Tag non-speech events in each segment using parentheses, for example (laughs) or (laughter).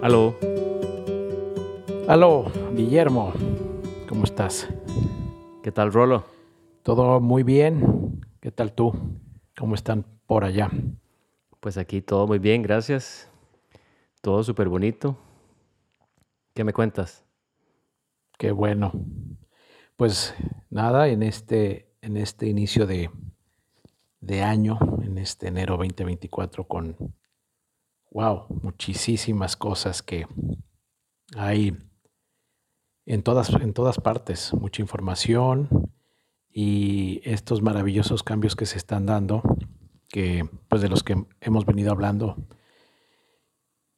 Aló. Aló, Guillermo. ¿Cómo estás? ¿Qué tal, Rolo? Todo muy bien. ¿Qué tal tú? ¿Cómo están por allá? Pues aquí todo muy bien, gracias. Todo súper bonito. ¿Qué me cuentas? Qué bueno. Pues nada, en este, en este inicio de, de año, en este enero 2024, con, wow, muchísimas cosas que hay en todas, en todas partes, mucha información y estos maravillosos cambios que se están dando, que pues de los que hemos venido hablando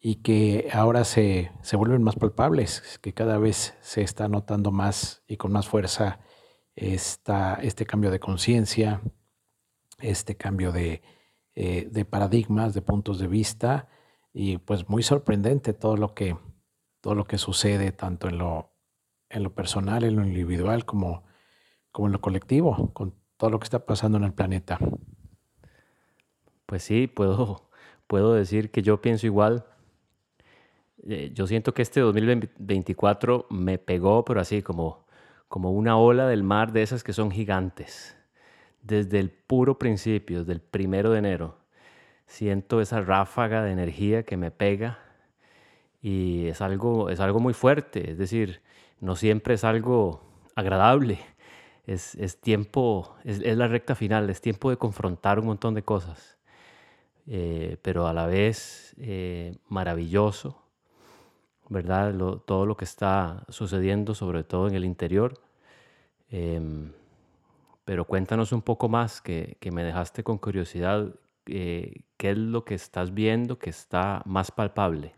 y que ahora se, se vuelven más palpables, que cada vez se está notando más y con más fuerza este cambio de conciencia, este cambio de, eh, de paradigmas, de puntos de vista y pues muy sorprendente todo lo que, todo lo que sucede tanto en lo, en lo personal, en lo individual, como, como en lo colectivo, con todo lo que está pasando en el planeta. Pues sí, puedo, (laughs) puedo decir que yo pienso igual. Eh, yo siento que este 2024 me pegó, pero así como, como una ola del mar de esas que son gigantes. Desde el puro principio, desde el primero de enero, siento esa ráfaga de energía que me pega y es algo, es algo muy fuerte, es decir, no siempre es algo agradable, es, es tiempo, es, la recta final, es tiempo de confrontar un montón de cosas, eh, pero a la vez eh, maravilloso, ¿verdad? Todo lo que está sucediendo, sobre todo en el interior. Eh, pero cuéntanos un poco más, que, que me dejaste con curiosidad, eh, ¿qué es lo que estás viendo que está más palpable?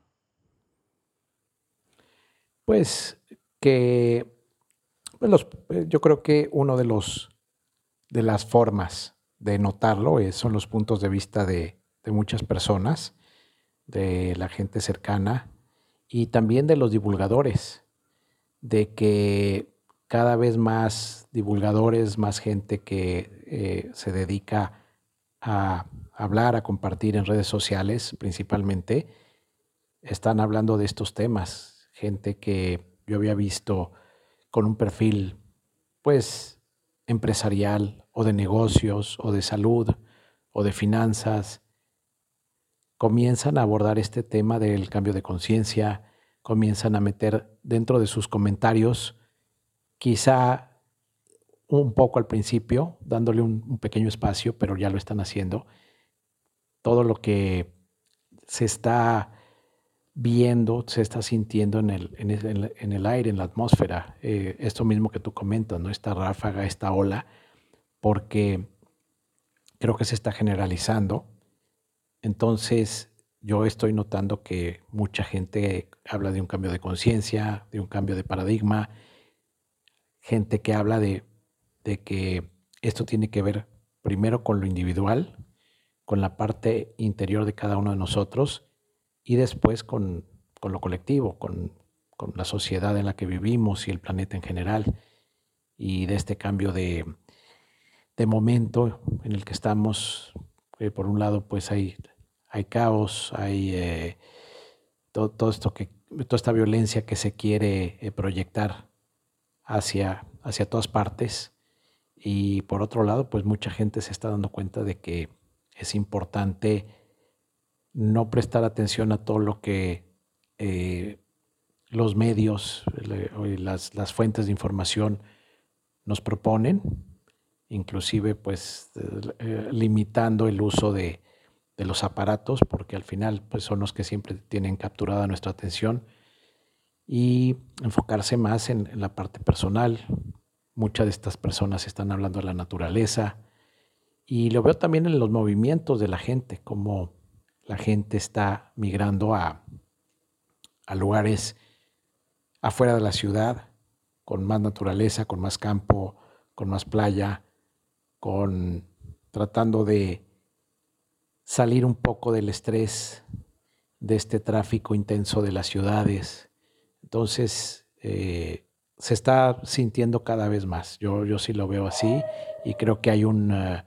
Pues que pues los, eh, yo creo que uno de los de las formas de notarlo es, son los puntos de vista de, de muchas personas, de la gente cercana y también de los divulgadores, de que cada vez más divulgadores, más gente que eh, se dedica a hablar, a compartir en redes sociales principalmente, están hablando de estos temas. Gente que yo había visto con un perfil, pues, empresarial o de negocios o de salud o de finanzas, comienzan a abordar este tema del cambio de conciencia, comienzan a meter dentro de sus comentarios, quizá un poco al principio, dándole un, un pequeño espacio, pero ya lo están haciendo, todo lo que se está viendo, se está sintiendo en el, en el, en el aire, en la atmósfera. Eh, esto mismo que tú comentas, ¿no? Esta ráfaga, esta ola, porque creo que se está generalizando. Entonces, yo estoy notando que mucha gente habla de un cambio de conciencia, de un cambio de paradigma, gente que habla de, de que esto tiene que ver primero con lo individual, con la parte interior de cada uno de nosotros y después con, con lo colectivo, con, con, la sociedad en la que vivimos y el planeta en general, y de este cambio de, de momento en el que estamos. Eh, por un lado, pues hay, hay caos, hay eh, todo, todo, esto que, toda esta violencia que se quiere eh, proyectar hacia, hacia todas partes. Y por otro lado, pues mucha gente se está dando cuenta de que es importante no prestar atención a todo lo que eh, los medios, las, las, fuentes de información nos proponen, inclusive pues eh, limitando el uso de, de, los aparatos, porque al final pues son los que siempre tienen capturada nuestra atención, y enfocarse más en, en la parte personal. Muchas de estas personas están hablando de la naturaleza, y lo veo también en los movimientos de la gente, como la gente está migrando a, a lugares afuera de la ciudad, con más naturaleza, con más campo, con más playa, con tratando de salir un poco del estrés de este tráfico intenso de las ciudades. Entonces, eh, se está sintiendo cada vez más. Yo, yo sí lo veo así y creo que hay un, uh,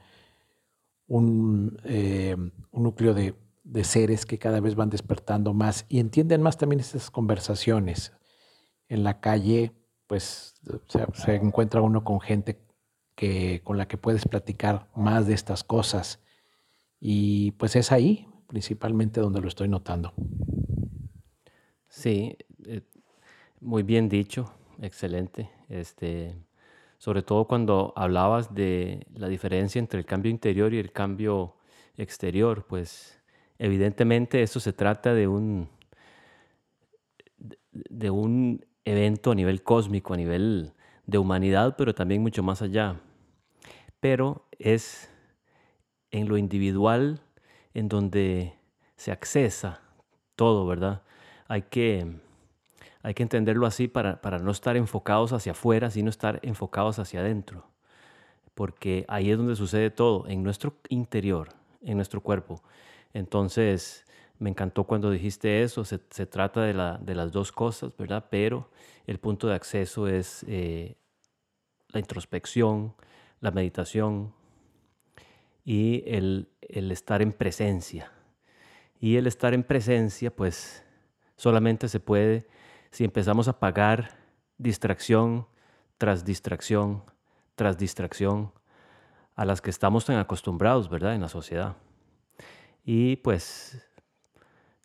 un, eh, un núcleo de, de seres que cada vez van despertando más y entienden más también estas conversaciones. En la calle, pues se, encuentra uno con gente que, con la que puedes platicar más de estas cosas. Y pues es ahí principalmente donde lo estoy notando. Sí, eh, muy bien dicho, excelente. Este, sobre todo cuando hablabas de la diferencia entre el cambio interior y el cambio exterior, pues evidentemente eso se trata de un, de un evento a nivel cósmico, a nivel de humanidad, pero también mucho más allá. Pero es en lo individual en donde se accesa todo, ¿verdad? Hay que, hay que entenderlo así para, para no estar enfocados hacia afuera, sino estar enfocados hacia adentro. Porque ahí es donde sucede todo, en nuestro interior, en nuestro cuerpo. Entonces, me encantó cuando dijiste eso, se, trata de, la, de, las dos cosas, ¿verdad? Pero el punto de acceso es eh, la introspección, la meditación, y el, estar en presencia. Y el estar en presencia, pues solamente se puede si empezamos a pagar distracción tras distracción tras distracción a las que estamos tan acostumbrados, ¿verdad? En la sociedad. Y pues,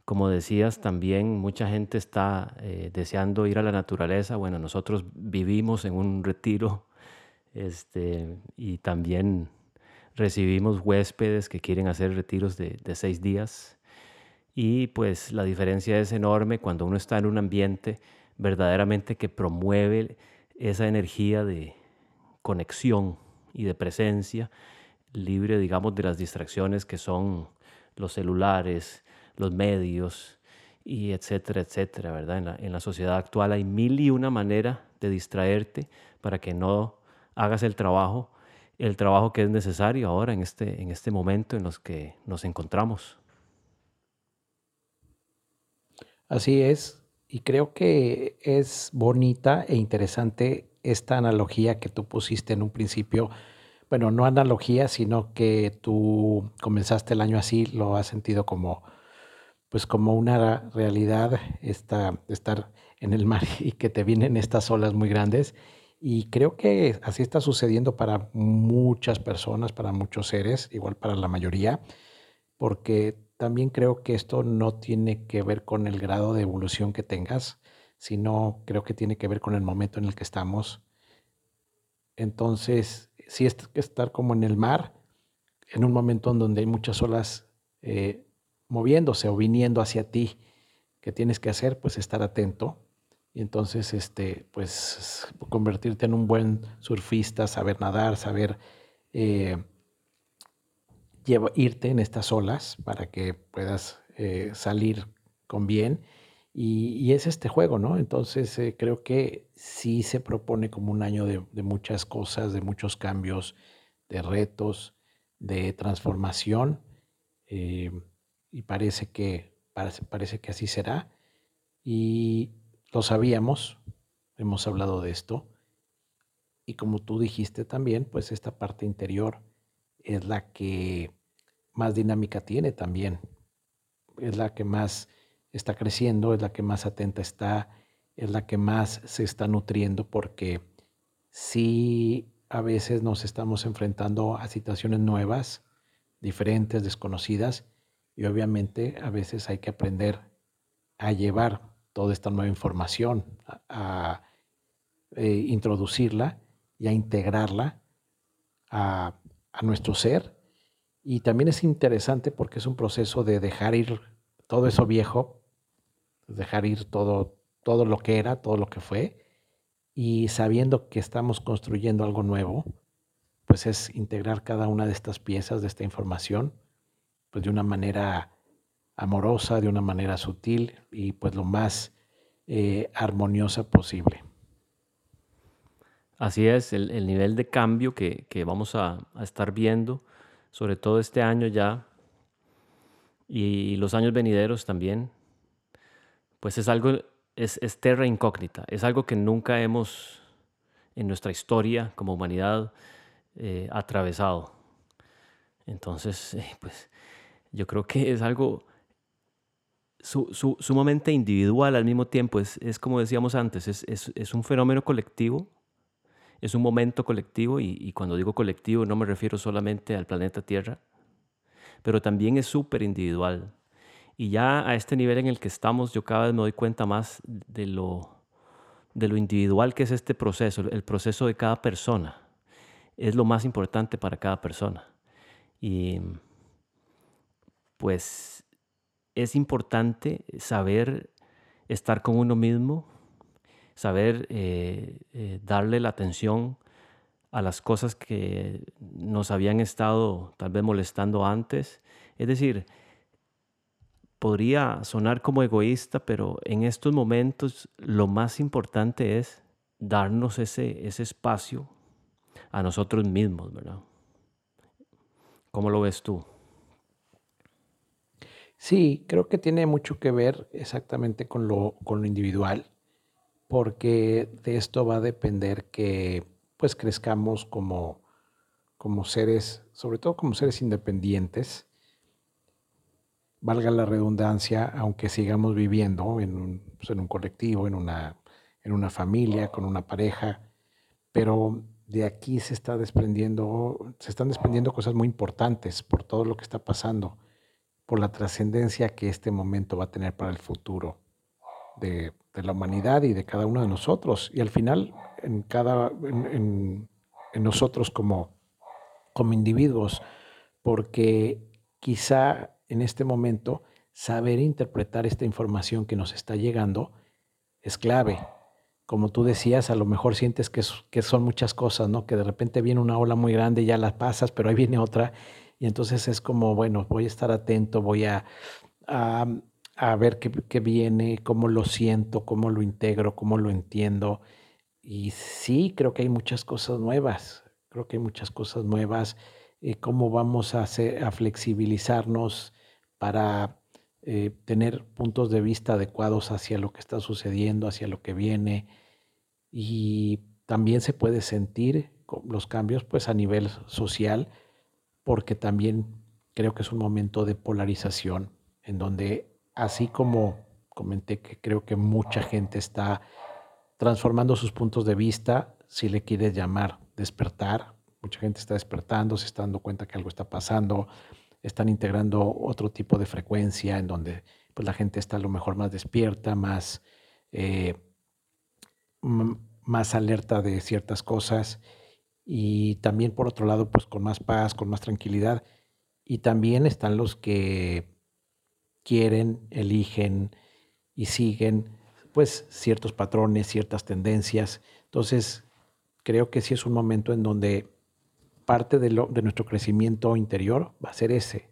como decías, también mucha gente está eh, deseando ir a la naturaleza. Bueno, nosotros vivimos en un retiro este, y también recibimos huéspedes que quieren hacer retiros de, seis días y pues la diferencia es enorme cuando uno está en un ambiente verdaderamente que promueve esa energía de conexión y de presencia, libre, digamos, de las distracciones que son los celulares, los medios y etcétera, etcétera, ¿verdad? En la, en la sociedad actual hay mil y una manera de distraerte para que no hagas el trabajo el trabajo que es necesario ahora en este, en este momento en los que nos encontramos. Así es, y creo que es bonita e interesante esta analogía que tú pusiste en un principio. Bueno, no analogía, sino que tú comenzaste el año así, lo has sentido como, pues como una realidad, esta, estar en el mar y que te vienen estas olas muy grandes y creo que así está sucediendo para muchas personas, para muchos seres, igual para la mayoría, porque también creo que esto no tiene que ver con el grado de evolución que tengas, sino creo que tiene que ver con el momento en el que estamos. Entonces, si es que estar como en el mar, en un momento en donde hay muchas olas eh, moviéndose o viniendo hacia ti, ¿qué tienes que hacer? Pues estar atento y entonces, este, pues, convertirte en un buen surfista, saber nadar, saber eh, irte en estas olas para que puedas eh, salir con bien. Y, es este juego, ¿no? Entonces, eh, creo que sí se propone como un año de, muchas cosas, de muchos cambios, de retos, de transformación. y parece que, parece, parece que así será. Y, lo sabíamos, hemos hablado de esto, y como tú dijiste también, pues esta parte interior es la que más dinámica tiene también, es la que más está creciendo, es la que más atenta está, es la que más se está nutriendo porque sí a veces nos estamos enfrentando a situaciones nuevas, diferentes, desconocidas, y obviamente a veces hay que aprender a llevar toda esta nueva información, a, eh, introducirla y a integrarla a, nuestro ser. Y también es interesante porque es un proceso de dejar ir todo eso viejo, dejar ir todo, todo lo que era, todo lo que fue, y sabiendo que estamos construyendo algo nuevo, pues es integrar cada una de estas piezas, de esta información, pues de una manera amorosa, de una manera sutil y pues lo más eh, armoniosa posible. Así es, el, nivel de cambio que, vamos a, estar viendo, sobre todo este año ya y los años venideros también, pues es algo, es, terra incógnita, es algo que nunca hemos en nuestra historia como humanidad eh, atravesado. Entonces, eh, pues yo creo que es algo sumamente individual al mismo tiempo. Es, como decíamos antes, es, un fenómeno colectivo, es un momento colectivo y, cuando digo colectivo no me refiero solamente al planeta Tierra, pero también es súper individual. Y ya a este nivel en el que estamos, yo cada vez me doy cuenta más de lo, de lo individual que es este proceso, el proceso de cada persona. Es lo más importante para cada persona. Y pues es importante saber estar con uno mismo, saber eh, eh, darle la atención a las cosas que nos habían estado tal vez molestando antes. Es decir, podría sonar como egoísta, pero en estos momentos lo más importante es darnos ese, ese espacio a nosotros mismos, ¿verdad? ¿Cómo lo ves tú? Sí, creo que tiene mucho que ver exactamente con lo, con lo individual, porque de esto va a depender que pues crezcamos como, como seres, sobre todo como seres independientes, valga la redundancia, aunque sigamos viviendo en un, pues, en un colectivo, en una, en una familia, con una pareja, pero de aquí se está desprendiendo, se están desprendiendo cosas muy importantes por todo lo que está pasando por la trascendencia que este momento va a tener para el futuro de, la humanidad y de cada uno de nosotros. Y al final, en, cada, en, nosotros como, como individuos, porque quizá en este momento saber interpretar esta información que nos está llegando es clave. Como tú decías, a lo mejor sientes que, que son muchas cosas, ¿no? Que de repente viene una ola muy grande ya la pasas, pero ahí viene otra y entonces es como, bueno, voy a estar atento, voy a, a, ver qué, qué, viene, cómo lo siento, cómo lo integro, cómo lo entiendo. Y sí, creo que hay muchas cosas nuevas, creo que hay muchas cosas nuevas. Eh, cómo vamos a, hacer, a flexibilizarnos para eh, tener puntos de vista adecuados hacia lo que está sucediendo, hacia lo que viene. Y también se puede sentir los cambios pues a nivel social porque también creo que es un momento de polarización en donde, así como comenté que creo que mucha gente está transformando sus puntos de vista, si le quieres llamar despertar, mucha gente está despertando, se está dando cuenta que algo está pasando, están integrando otro tipo de frecuencia en donde pues, la gente está a lo mejor más despierta, más, eh, más alerta de ciertas cosas y también por otro lado, pues con más paz, con más tranquilidad. Y también están los que quieren, eligen y siguen pues ciertos patrones, ciertas tendencias. Entonces, creo que sí es un momento en donde parte de, lo, de nuestro crecimiento interior va a ser ese,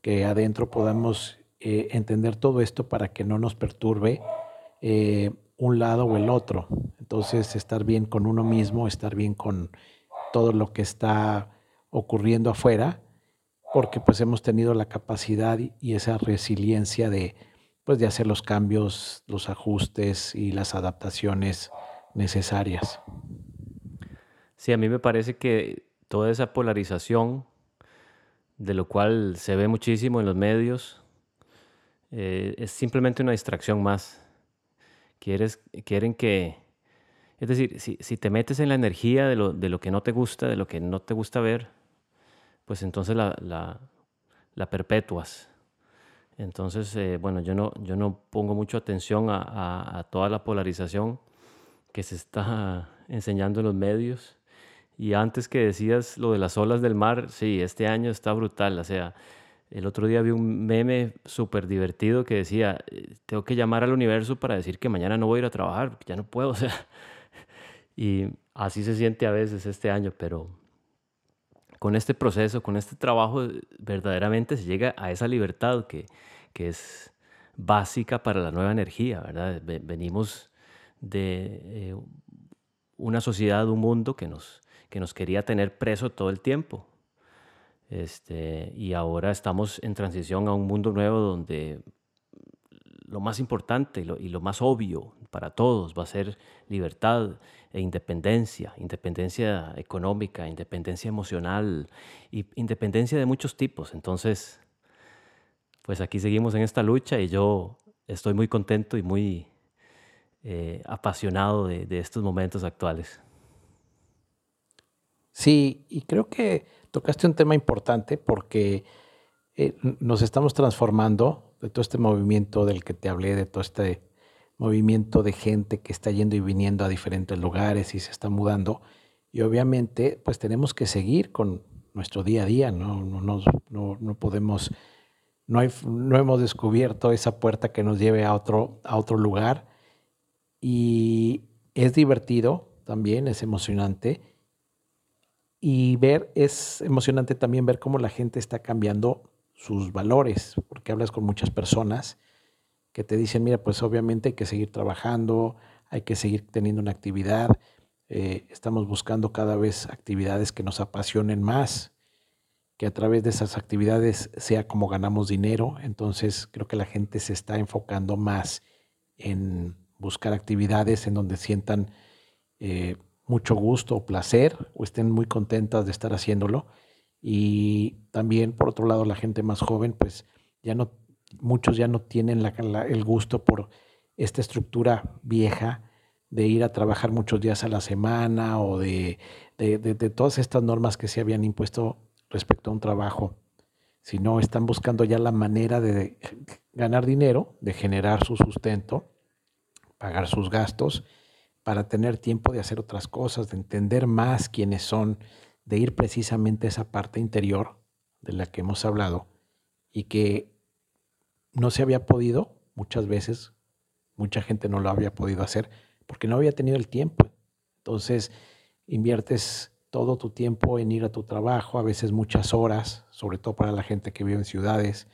que adentro podamos eh, entender todo esto para que no nos perturbe eh, un lado o el otro. Entonces, estar bien con uno mismo, estar bien con todo lo que está ocurriendo afuera, porque pues hemos tenido la capacidad y esa resiliencia de, pues, de hacer los cambios, los ajustes y las adaptaciones necesarias. Sí, a mí me parece que toda esa polarización, de lo cual se ve muchísimo en los medios, eh, es simplemente una distracción más Quieres, quieren que, es decir, si, si, te metes en la energía de lo, de lo, que no te gusta, de lo que no te gusta ver, pues entonces la, la, la perpetuas. Entonces, eh, bueno, yo no, yo no pongo mucha atención a, a, toda la polarización que se está (laughs) enseñando en los medios. Y antes que decías lo de las olas del mar, sí, este año está brutal. O sea, el otro día vi un meme súper divertido que decía, eh, tengo que llamar al universo para decir que mañana no voy a ir a trabajar, porque ya no puedo, (laughs) o sea. Y así se siente a veces este año, pero con este proceso, con este trabajo, verdaderamente se llega a esa libertad que, que es básica para la nueva energía, ¿verdad? Venimos de eh, una sociedad, un mundo que nos, que nos quería tener preso todo el tiempo, este, y ahora estamos en transición a un mundo nuevo donde lo más importante y lo, y lo, más obvio para todos va a ser libertad e independencia, independencia económica, independencia emocional y independencia de muchos tipos. Entonces, pues aquí seguimos en esta lucha y yo estoy muy contento y muy eh, apasionado de, estos momentos actuales. Sí, y creo que tocaste un tema importante porque eh, nos estamos transformando de todo este movimiento del que te hablé, de todo este movimiento de gente que está yendo y viniendo a diferentes lugares y se está mudando. Y obviamente, pues tenemos que seguir con nuestro día a día, no, no, no, no podemos, no, hay, no hemos descubierto esa puerta que nos lleve a otro, a otro lugar. Y es divertido también, es emocionante. Y ver, es emocionante también ver cómo la gente está cambiando sus valores, porque hablas con muchas personas que te dicen, mira, pues obviamente hay que seguir trabajando, hay que seguir teniendo una actividad, eh, estamos buscando cada vez actividades que nos apasionen más, que a través de esas actividades sea como ganamos dinero, entonces creo que la gente se está enfocando más en buscar actividades en donde sientan eh, mucho gusto o placer o estén muy contentas de estar haciéndolo. Y también, por otro lado, la gente más joven, pues ya no muchos ya no tienen el gusto por esta estructura vieja de ir a trabajar muchos días a la semana o de, todas estas normas que se habían impuesto respecto a un trabajo, sino están buscando ya la manera de ganar dinero, de generar su sustento, pagar sus gastos, para tener tiempo de hacer otras cosas, de entender más quiénes son, de ir precisamente a esa parte interior de la que hemos hablado y que no se había podido, muchas veces, mucha gente no lo había podido hacer porque no había tenido el tiempo. Entonces, inviertes todo tu tiempo en ir a tu trabajo, a veces muchas horas, sobre todo para la gente que vive en ciudades,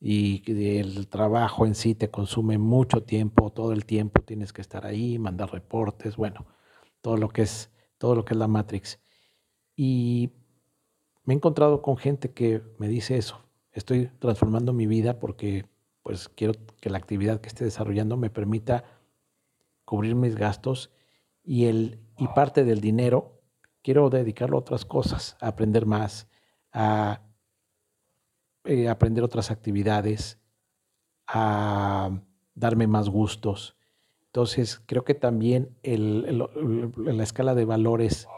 y el trabajo en sí te consume mucho tiempo, todo el tiempo tienes que estar ahí, mandar reportes, bueno, todo lo que es, todo lo que es la Matrix. Y me he encontrado con gente que me dice eso, estoy transformando mi vida porque pues quiero que la actividad que esté desarrollando me permita cubrir mis gastos y, el, y parte del dinero quiero dedicarlo a otras cosas, a aprender más, a eh, aprender otras actividades, a darme más gustos. Entonces, creo que también la escala de valores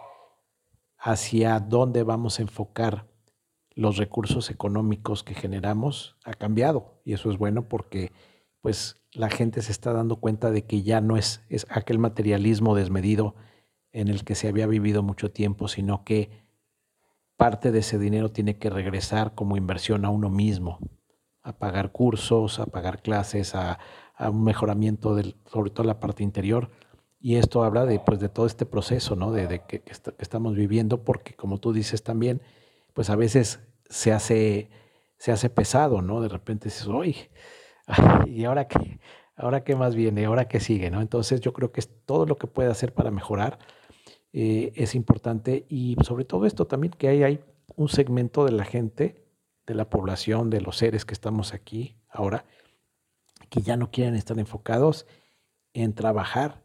hacia dónde vamos a enfocar los recursos económicos que generamos ha cambiado y eso es bueno porque pues la gente se está dando cuenta de que ya no es, es aquel materialismo desmedido en el que se había vivido mucho tiempo, sino que parte de ese dinero tiene que regresar como inversión a uno mismo, a pagar cursos, a pagar clases, a, un mejoramiento del, sobre todo la parte interior. Y esto habla de, pues, de todo este proceso ¿no? de, que, que, estamos viviendo, porque como tú dices también, pues a veces se hace, se hace pesado, ¿no? De repente dices, uy, (laughs) ¿y ahora qué? ¿Ahora qué más viene? ¿Ahora qué sigue? ¿no? Entonces yo creo que todo lo que puede hacer para mejorar eh, es importante y sobre todo esto también que hay, hay un segmento de la gente, de la población, de los seres que estamos aquí ahora, que ya no quieren estar enfocados en trabajar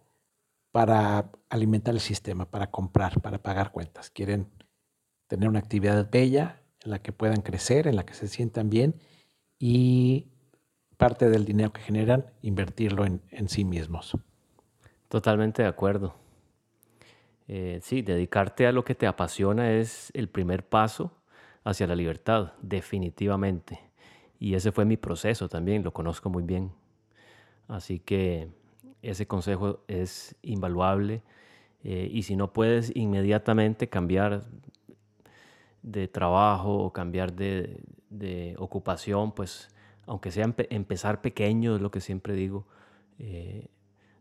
para alimentar el sistema, para comprar, para pagar cuentas. Quieren tener una actividad bella en la que puedan crecer, en la que se sientan bien y parte del dinero que generan, invertirlo en, sí mismos. Totalmente de acuerdo. Eh, sí, dedicarte a lo que te apasiona es el primer paso hacia la libertad, definitivamente. Y ese fue mi proceso también, lo conozco muy bien. Así que ese consejo es invaluable. Eh, y si no puedes inmediatamente cambiar de trabajo o cambiar de, ocupación, pues aunque sea empezar pequeño, es lo que siempre digo, eh,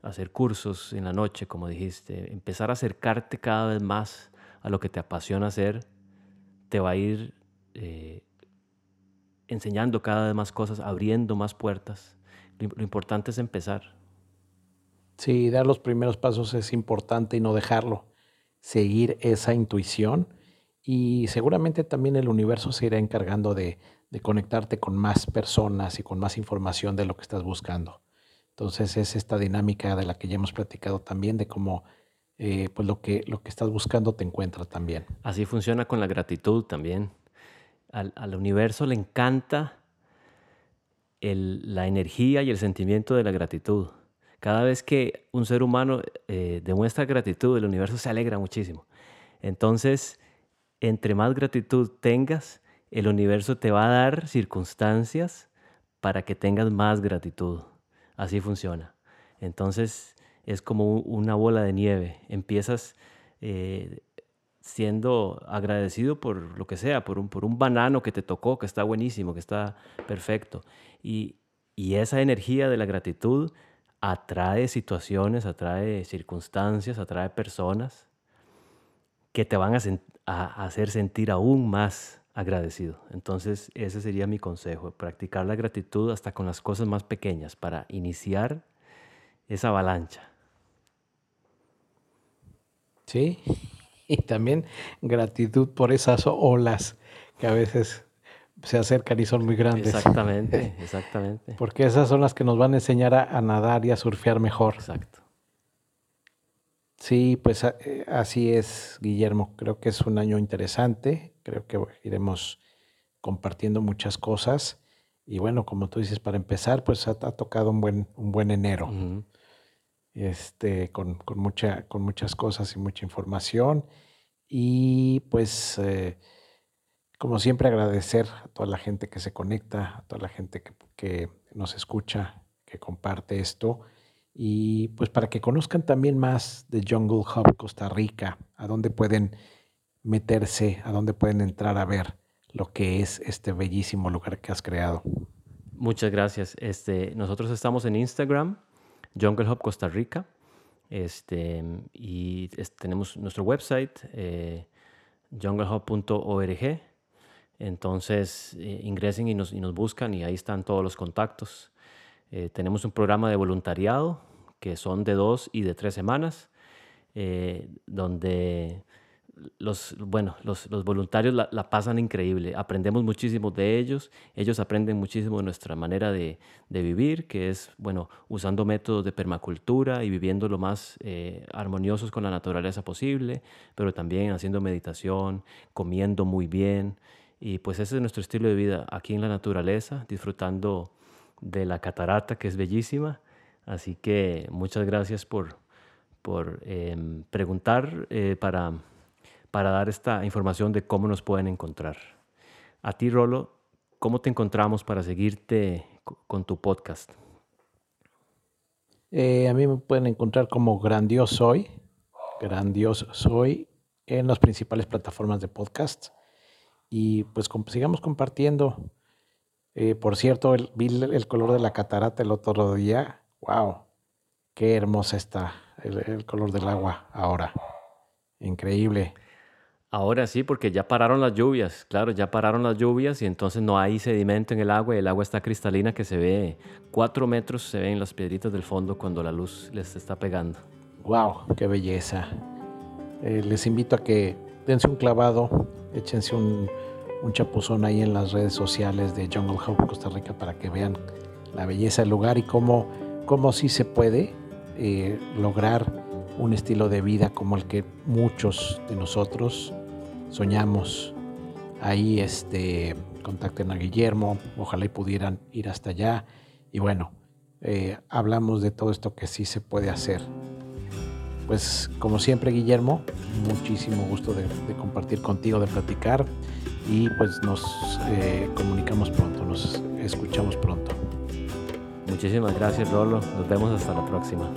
hacer cursos en la noche, como dijiste, empezar a acercarte cada vez más a lo que te apasiona hacer, te va a ir eh, enseñando cada vez más cosas, abriendo más puertas. lo importante es empezar. Sí, dar los primeros pasos es importante y no dejarlo. Seguir esa intuición y seguramente también el universo se irá encargando de, conectarte con más personas y con más información de lo que estás buscando. Entonces es esta dinámica de la que ya hemos platicado también, de cómo eh, pues lo que, lo que estás buscando te encuentra también. Así funciona con la gratitud también. Al, al universo le encanta la energía y el sentimiento de la gratitud. Cada vez que un ser humano eh, demuestra gratitud, el universo se alegra muchísimo. Entonces, entre más gratitud tengas, el universo te va a dar circunstancias para que tengas más gratitud. Así funciona. Entonces, es como una bola de nieve. Empiezas eh, siendo agradecido por lo que sea, por un, por un banano que te tocó, que está buenísimo, que está perfecto. Y, y esa energía de la gratitud atrae situaciones, atrae circunstancias, atrae personas que te van a, a, hacer sentir aún más agradecido. Entonces, ese sería mi consejo, practicar la gratitud hasta con las cosas más pequeñas para iniciar esa avalancha. Sí, y también gratitud por esas olas que a veces se acercan y son muy grandes. Exactamente, (laughs) exactamente. Porque esas son las que nos van a enseñar a, nadar y a surfear mejor. Exacto. Sí, pues eh, así es, Guillermo. Creo que es un año interesante. Creo que iremos compartiendo muchas cosas. Y bueno, como tú dices, para empezar, pues ha, tocado un buen, un buen enero. este, con, mucha, con muchas cosas y mucha información. Y pues eh, como siempre, agradecer a toda la gente que se conecta, a toda la gente que, nos escucha, que comparte esto. Y pues para que conozcan también más de Jungle Hub Costa Rica, a dónde pueden meterse, a dónde pueden entrar a ver lo que es este bellísimo lugar que has creado. Muchas gracias. Este, nosotros estamos en Instagram, Jungle Hub Costa Rica, este, y tenemos nuestro website, eh, junglehub.org. Entonces eh, ingresen y nos, y nos, buscan y ahí están todos los contactos. Eh, tenemos un programa de voluntariado que son de dos y de tres semanas, eh, donde los, bueno, los, los voluntarios la, pasan increíble. Aprendemos muchísimo de ellos, ellos aprenden muchísimo de nuestra manera de, de vivir, que es, bueno, usando métodos de permacultura y viviendo lo más armoniosos con la naturaleza posible, pero también haciendo meditación, comiendo muy bien. Y pues ese es nuestro estilo de vida aquí en la naturaleza, disfrutando de la catarata que es bellísima. Así que muchas gracias por, por em, preguntar eh, para, para dar esta información de cómo nos pueden encontrar. A ti, Rolo, ¿cómo te encontramos para seguirte con tu podcast? Eh, a mí me pueden encontrar como Grandioso Soy, Grandioso Soy, en las principales plataformas de podcast y pues sigamos compartiendo. Eh, por cierto, el, vi el, color de la catarata el otro día. ¡Wow! Qué hermosa está el, color del agua ahora. Increíble. Ahora sí, porque ya pararon las lluvias, claro, ya pararon las lluvias y entonces no hay sedimento en el agua y el agua está cristalina que se ve cuatro metros, se ven las piedritas del fondo cuando la luz les está pegando. ¡Wow! ¡Qué belleza! Eh, les invito a que dense un clavado échense un, chapuzón ahí en las redes sociales de Jungle Hub Costa Rica para que vean la belleza del lugar y cómo, cómo sí se puede eh, lograr un estilo de vida como el que muchos de nosotros soñamos. Ahí este, contacten a Guillermo, ojalá y pudieran ir hasta allá. Y bueno, eh, hablamos de todo esto que sí se puede hacer pues como siempre Guillermo, muchísimo gusto de, compartir contigo, de platicar y pues nos eh, comunicamos pronto, nos escuchamos pronto. Muchísimas gracias Rolo, nos vemos hasta la próxima.